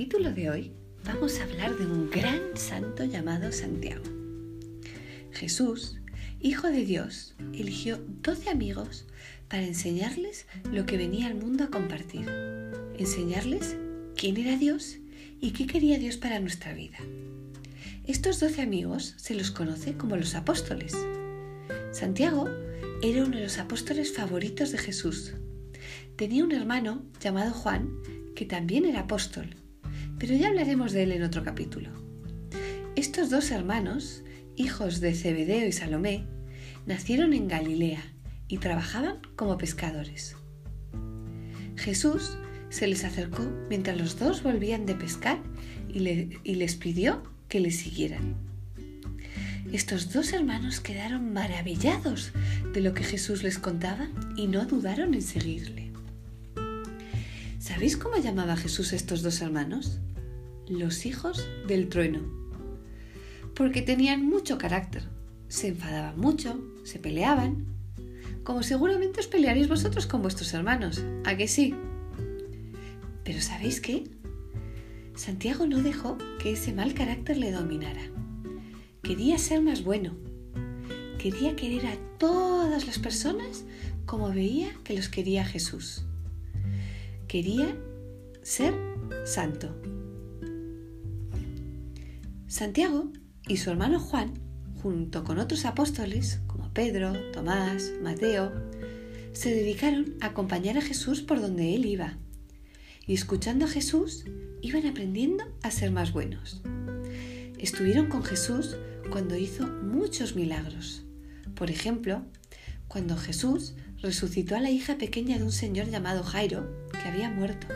capítulo de hoy vamos a hablar de un gran santo llamado Santiago. Jesús, Hijo de Dios, eligió 12 amigos para enseñarles lo que venía al mundo a compartir, enseñarles quién era Dios y qué quería Dios para nuestra vida. Estos 12 amigos se los conoce como los apóstoles. Santiago era uno de los apóstoles favoritos de Jesús. Tenía un hermano llamado Juan que también era apóstol, pero ya hablaremos de él en otro capítulo. Estos dos hermanos, hijos de Zebedeo y Salomé, nacieron en Galilea y trabajaban como pescadores. Jesús se les acercó mientras los dos volvían de pescar y, les pidió que le siguieran. Estos dos hermanos quedaron maravillados de lo que Jesús les contaba y no dudaron en seguirle. ¿Sabéis cómo llamaba Jesús a estos dos hermanos? Los hijos del trueno. Porque tenían mucho carácter. Se enfadaban mucho, se peleaban. Como seguramente os pelearéis vosotros con vuestros hermanos. ¿A que sí? Pero ¿sabéis qué? Santiago no dejó que ese mal carácter le dominara. Quería ser más bueno. Quería querer a todas las personas como veía que los quería Jesús quería ser santo. Santiago y su hermano Juan, junto con otros apóstoles como Pedro, Tomás, Mateo, se dedicaron a acompañar a Jesús por donde él iba. Y escuchando a Jesús, iban aprendiendo a ser más buenos. Estuvieron con Jesús cuando hizo muchos milagros. Por ejemplo, cuando Jesús resucitó a la hija pequeña de un señor llamado Jairo, que había muerto.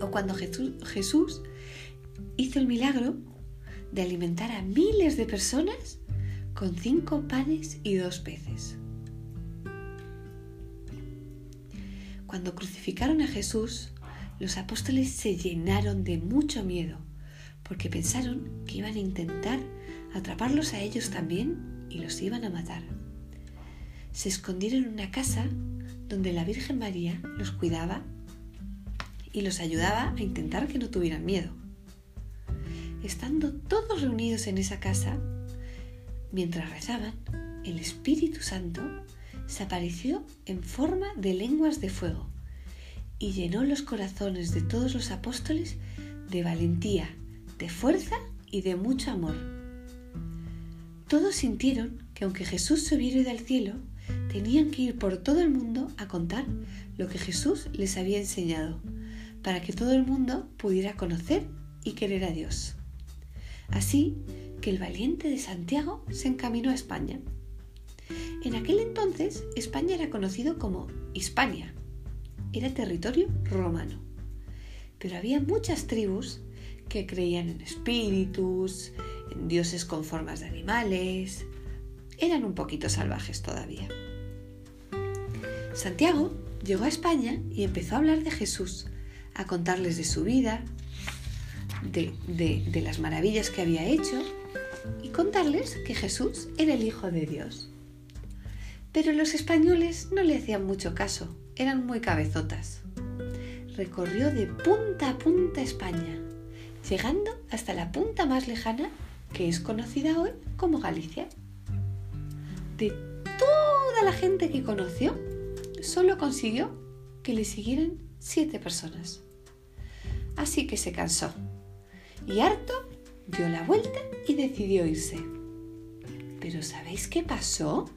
O cuando Jesús hizo el milagro de alimentar a miles de personas con cinco panes y dos peces. Cuando crucificaron a Jesús, los apóstoles se llenaron de mucho miedo, porque pensaron que iban a intentar atraparlos a ellos también y los iban a matar se escondieron en una casa donde la Virgen María los cuidaba y los ayudaba a intentar que no tuvieran miedo. Estando todos reunidos en esa casa, mientras rezaban, el Espíritu Santo se apareció en forma de lenguas de fuego y llenó los corazones de todos los apóstoles de valentía, de fuerza y de mucho amor. Todos sintieron que aunque Jesús se hubiera ido al cielo, tenían que ir por todo el mundo a contar lo que Jesús les había enseñado, para que todo el mundo pudiera conocer y querer a Dios. Así que el valiente de Santiago se encaminó a España. En aquel entonces España era conocido como Hispania. Era territorio romano. Pero había muchas tribus que creían en espíritus, en dioses con formas de animales. Eran un poquito salvajes todavía. Santiago llegó a España y empezó a hablar de Jesús, a contarles de su vida, de, las maravillas que había hecho y contarles que Jesús era el Hijo de Dios. Pero los españoles no le hacían mucho caso, eran muy cabezotas. Recorrió de punta a punta España, llegando hasta la punta más lejana que es conocida hoy como Galicia. De toda la gente que conoció, solo consiguió que le siguieran siete personas. Así que se cansó y harto dio la vuelta y decidió irse. Pero ¿sabéis qué pasó?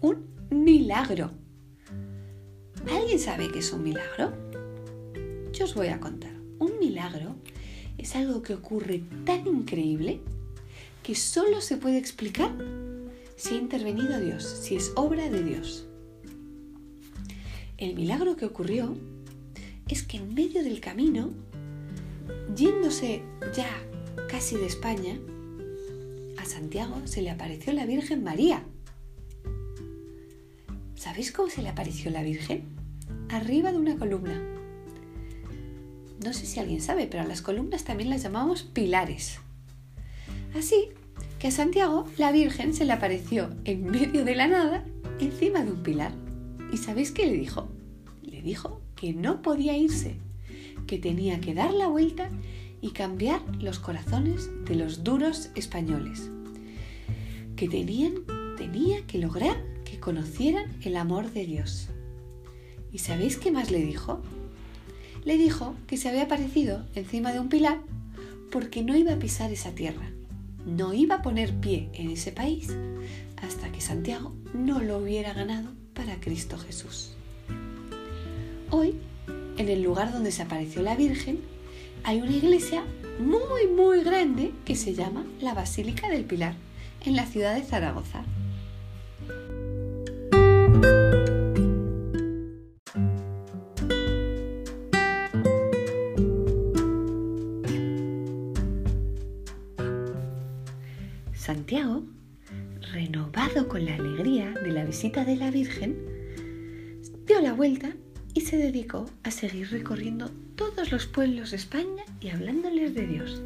Un milagro. ¿Alguien sabe qué es un milagro? Yo os voy a contar. Un milagro es algo que ocurre tan increíble que solo se puede explicar si ha intervenido Dios, si es obra de Dios. El milagro que ocurrió es que en medio del camino, yéndose ya casi de España, a Santiago se le apareció la Virgen María. ¿Sabéis cómo se le apareció la Virgen? Arriba de una columna. No sé si alguien sabe, pero a las columnas también las llamamos pilares. Así que a Santiago la Virgen se le apareció en medio de la nada encima de un pilar. ¿Y sabéis qué le dijo? Le dijo que no podía irse, que tenía que dar la vuelta y cambiar los corazones de los duros españoles, que tenían, tenía que lograr que conocieran el amor de Dios. ¿Y sabéis qué más le dijo? Le dijo que se había aparecido encima de un pilar porque no iba a pisar esa tierra, no iba a poner pie en ese país hasta que Santiago no lo hubiera ganado para Cristo Jesús. Hoy, en el lugar donde se apareció la Virgen, hay una iglesia muy muy grande que se llama la Basílica del Pilar, en la ciudad de Zaragoza. Santiago, renovado con la alegría de la visita de la Virgen, dio la vuelta y se dedicó a seguir recorriendo todos los pueblos de España y hablándoles de Dios.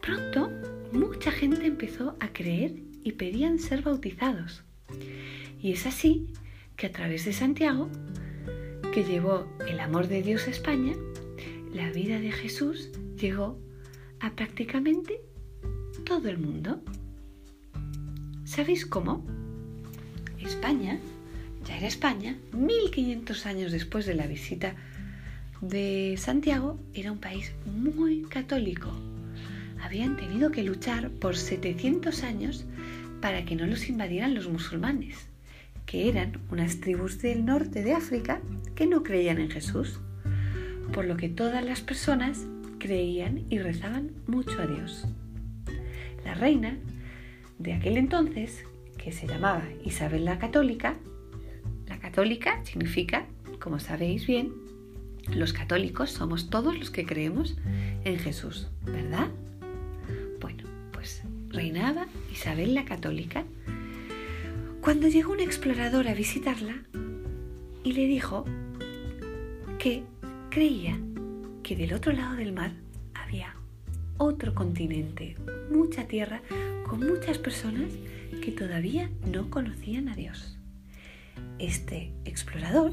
Pronto, mucha gente empezó a creer y pedían ser bautizados. Y es así que a través de Santiago, que llevó el amor de Dios a España, la vida de Jesús llegó a prácticamente todo el mundo. ¿Sabéis cómo? España, ya era España, 1500 años después de la visita de Santiago, era un país muy católico. Habían tenido que luchar por 700 años para que no los invadieran los musulmanes, que eran unas tribus del norte de África que no creían en Jesús, por lo que todas las personas creían y rezaban mucho a Dios. La reina de aquel entonces, que se llamaba Isabel la Católica, católica significa, como sabéis bien, los católicos somos todos los que creemos en Jesús, ¿verdad? Bueno, pues reinaba Isabel la Católica cuando llegó un explorador a visitarla y le dijo que creía que del otro lado del mar había otro continente, mucha tierra, con muchas personas que todavía no conocían a Dios. Este explorador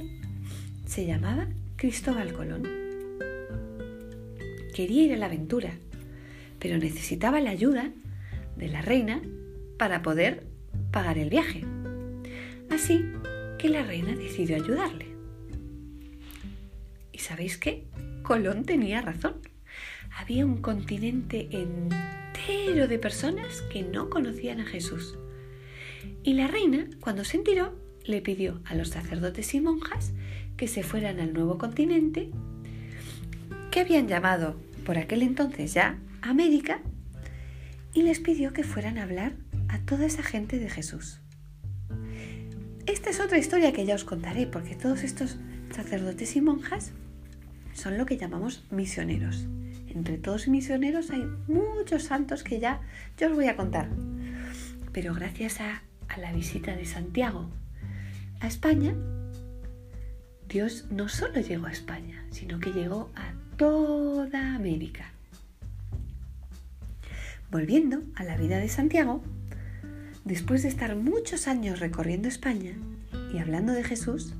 se llamaba Cristóbal Colón. Quería ir a la aventura, pero necesitaba la ayuda de la reina para poder pagar el viaje. Así que la reina decidió ayudarle. ¿Y sabéis qué? Colón tenía razón había un continente entero de personas que no conocían a Jesús. Y la reina, cuando se enteró, le pidió a los sacerdotes y monjas que se fueran al nuevo continente, que habían llamado por aquel entonces ya América, y les pidió que fueran a hablar a toda esa gente de Jesús. Esta es otra historia que ya os contaré, porque todos estos sacerdotes y monjas son lo que llamamos misioneros entre todos misioneros hay muchos santos que ya yo os voy a contar. Pero gracias a, a la visita de Santiago a España, Dios no solo llegó a España, sino que llegó a toda América. Volviendo a la vida de Santiago, después de estar muchos años recorriendo España y hablando de Jesús,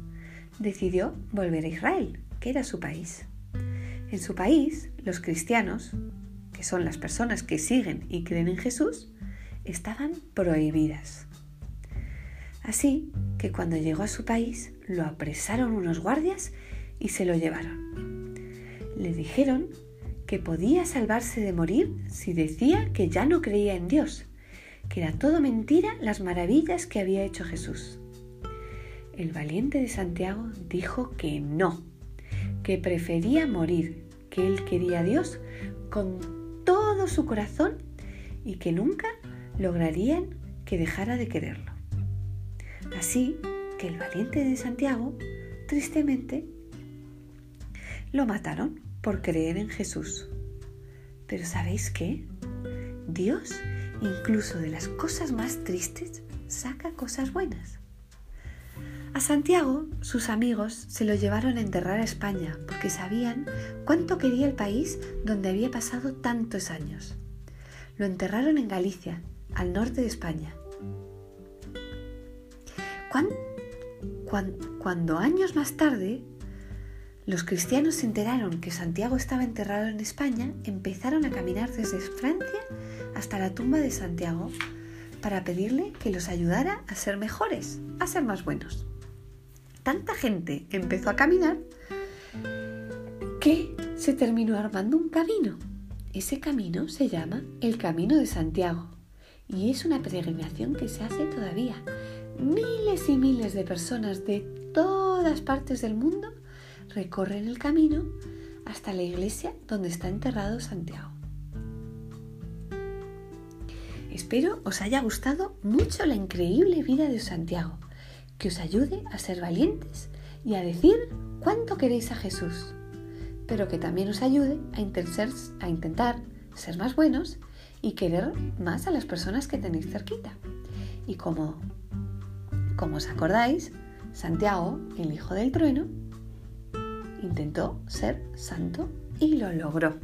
decidió volver a Israel, que era su país. En su país, los cristianos, que son las personas que siguen y creen en Jesús, estaban prohibidas. Así que cuando llegó a su país, lo apresaron unos guardias y se lo llevaron. Le dijeron que podía salvarse de morir si decía que ya no creía en Dios, que era todo mentira las maravillas que había hecho Jesús. El valiente de Santiago dijo que no, que prefería morir, que él quería a Dios con todo su corazón y que nunca lograrían que dejara de quererlo. Así que el valiente de Santiago, tristemente, lo mataron por creer en Jesús. Pero ¿sabéis qué? Dios, incluso de las cosas más tristes, saca cosas buenas. A Santiago, sus amigos se lo llevaron a enterrar a España porque sabían cuánto quería el país donde había pasado tantos años. Lo enterraron en Galicia, al norte de España. Cuando, años más tarde, los cristianos se enteraron que Santiago estaba enterrado en España, empezaron a caminar desde Francia hasta la tumba de Santiago para pedirle que los ayudara a ser mejores, a ser más buenos. Tanta gente empezó a caminar que se terminó armando un camino. Ese camino se llama el Camino de Santiago y es una peregrinación que se hace todavía. Miles y miles de personas de todas partes del mundo recorren el camino hasta la iglesia donde está enterrado Santiago. Espero os haya gustado mucho la increíble vida de Santiago, que os ayude a ser valientes y a decir cuánto queréis a Jesús, pero que también os ayude a, a intentar ser más buenos y querer más a las personas que tenéis cerquita. Y como, como os acordáis, Santiago, el hijo del trueno, intentó ser santo y lo logró.